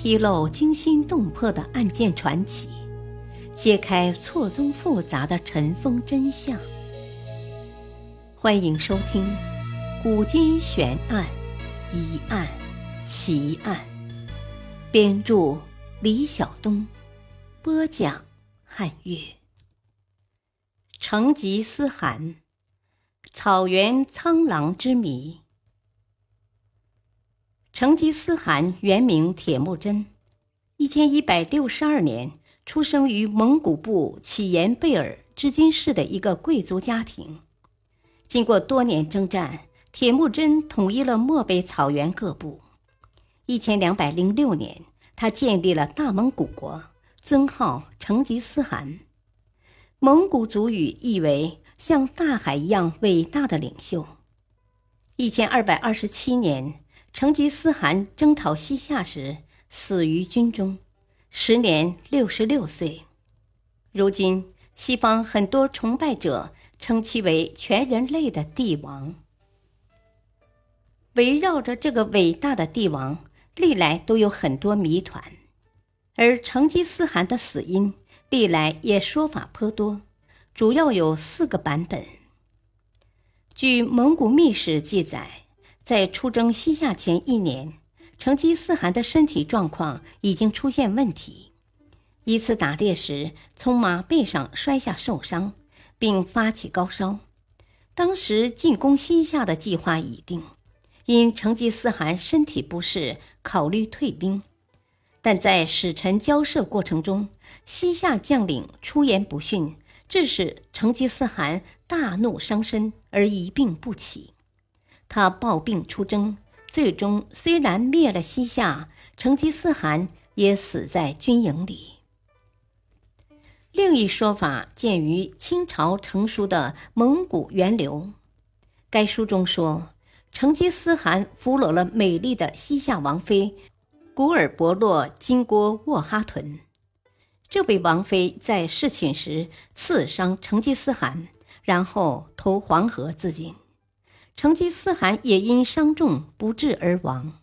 披露惊心动魄的案件传奇，揭开错综复杂的尘封真相。欢迎收听《古今悬案、疑案、奇案》，编著李晓东，播讲汉月。成吉思汗，草原苍狼之谜。成吉思汗原名铁木真，一千一百六十二年出生于蒙古部乞延贝尔织金市的一个贵族家庭。经过多年征战，铁木真统一了漠北草原各部。一千两百零六年，他建立了大蒙古国，尊号成吉思汗。蒙古族语意为像大海一样伟大的领袖。一千二百二十七年。成吉思汗征讨西夏时死于军中，时年六十六岁。如今，西方很多崇拜者称其为全人类的帝王。围绕着这个伟大的帝王，历来都有很多谜团，而成吉思汗的死因历来也说法颇多，主要有四个版本。据蒙古秘史记载。在出征西夏前一年，成吉思汗的身体状况已经出现问题。一次打猎时，从马背上摔下受伤，并发起高烧。当时进攻西夏的计划已定，因成吉思汗身体不适，考虑退兵。但在使臣交涉过程中，西夏将领出言不逊，致使成吉思汗大怒伤身，而一病不起。他抱病出征，最终虽然灭了西夏，成吉思汗也死在军营里。另一说法见于清朝成书的《蒙古源流》，该书中说，成吉思汗俘虏了美丽的西夏王妃古尔伯洛金郭沃哈屯。这位王妃在侍寝时刺伤成吉思汗，然后投黄河自尽。成吉思汗也因伤重不治而亡。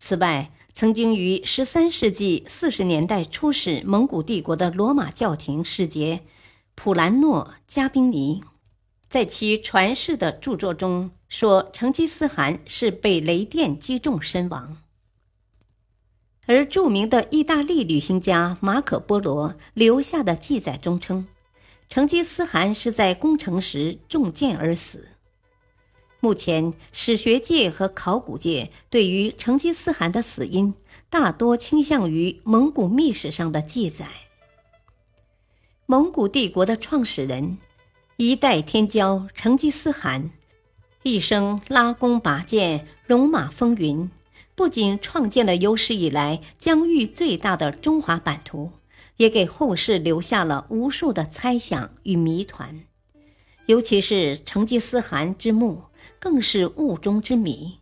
此外，曾经于十三世纪四十年代出使蒙古帝国的罗马教廷使节普兰诺加宾尼，在其传世的著作中说，成吉思汗是被雷电击中身亡。而著名的意大利旅行家马可·波罗留下的记载中称，成吉思汗是在攻城时中箭而死。目前，史学界和考古界对于成吉思汗的死因，大多倾向于蒙古秘史上的记载。蒙古帝国的创始人，一代天骄成吉思汗，一生拉弓拔剑，戎马风云，不仅创建了有史以来疆域最大的中华版图，也给后世留下了无数的猜想与谜团。尤其是成吉思汗之墓，更是雾中之谜。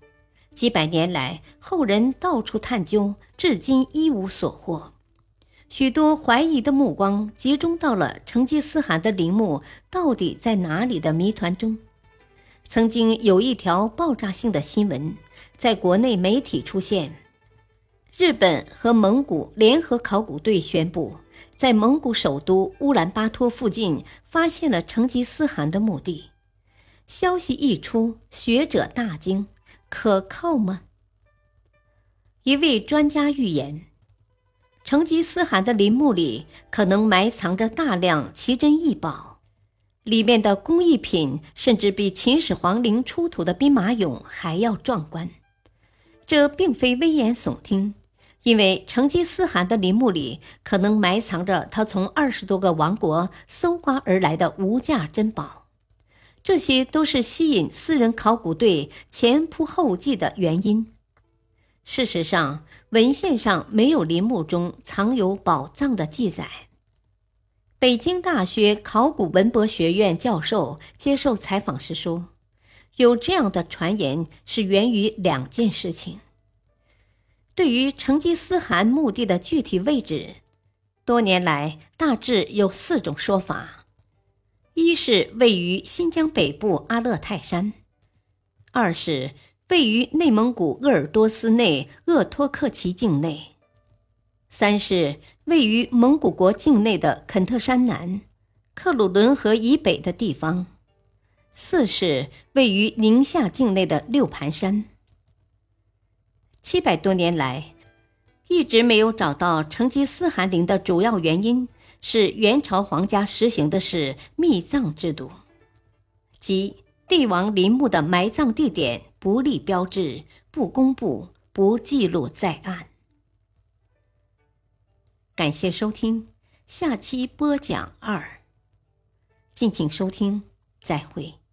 几百年来，后人到处探究，至今一无所获。许多怀疑的目光集中到了成吉思汗的陵墓到底在哪里的谜团中。曾经有一条爆炸性的新闻，在国内媒体出现：日本和蒙古联合考古队宣布。在蒙古首都乌兰巴托附近发现了成吉思汗的墓地，消息一出，学者大惊：可靠吗？一位专家预言，成吉思汗的陵墓里可能埋藏着大量奇珍异宝，里面的工艺品甚至比秦始皇陵出土的兵马俑还要壮观。这并非危言耸听。因为成吉思汗的陵墓里可能埋藏着他从二十多个王国搜刮而来的无价珍宝，这些都是吸引私人考古队前仆后继的原因。事实上，文献上没有陵墓中藏有宝藏的记载。北京大学考古文博学院教授接受采访时说：“有这样的传言是源于两件事情。”对于成吉思汗墓地的具体位置，多年来大致有四种说法：一是位于新疆北部阿勒泰山；二是位于内蒙古鄂尔多斯内鄂托克旗境内；三是位于蒙古国境内的肯特山南、克鲁伦河以北的地方；四是位于宁夏境内的六盘山。七百多年来，一直没有找到成吉思汗陵的主要原因是元朝皇家实行的是秘葬制度，即帝王陵墓的埋葬地点不立标志、不公布、不记录在案。感谢收听，下期播讲二。敬请收听，再会。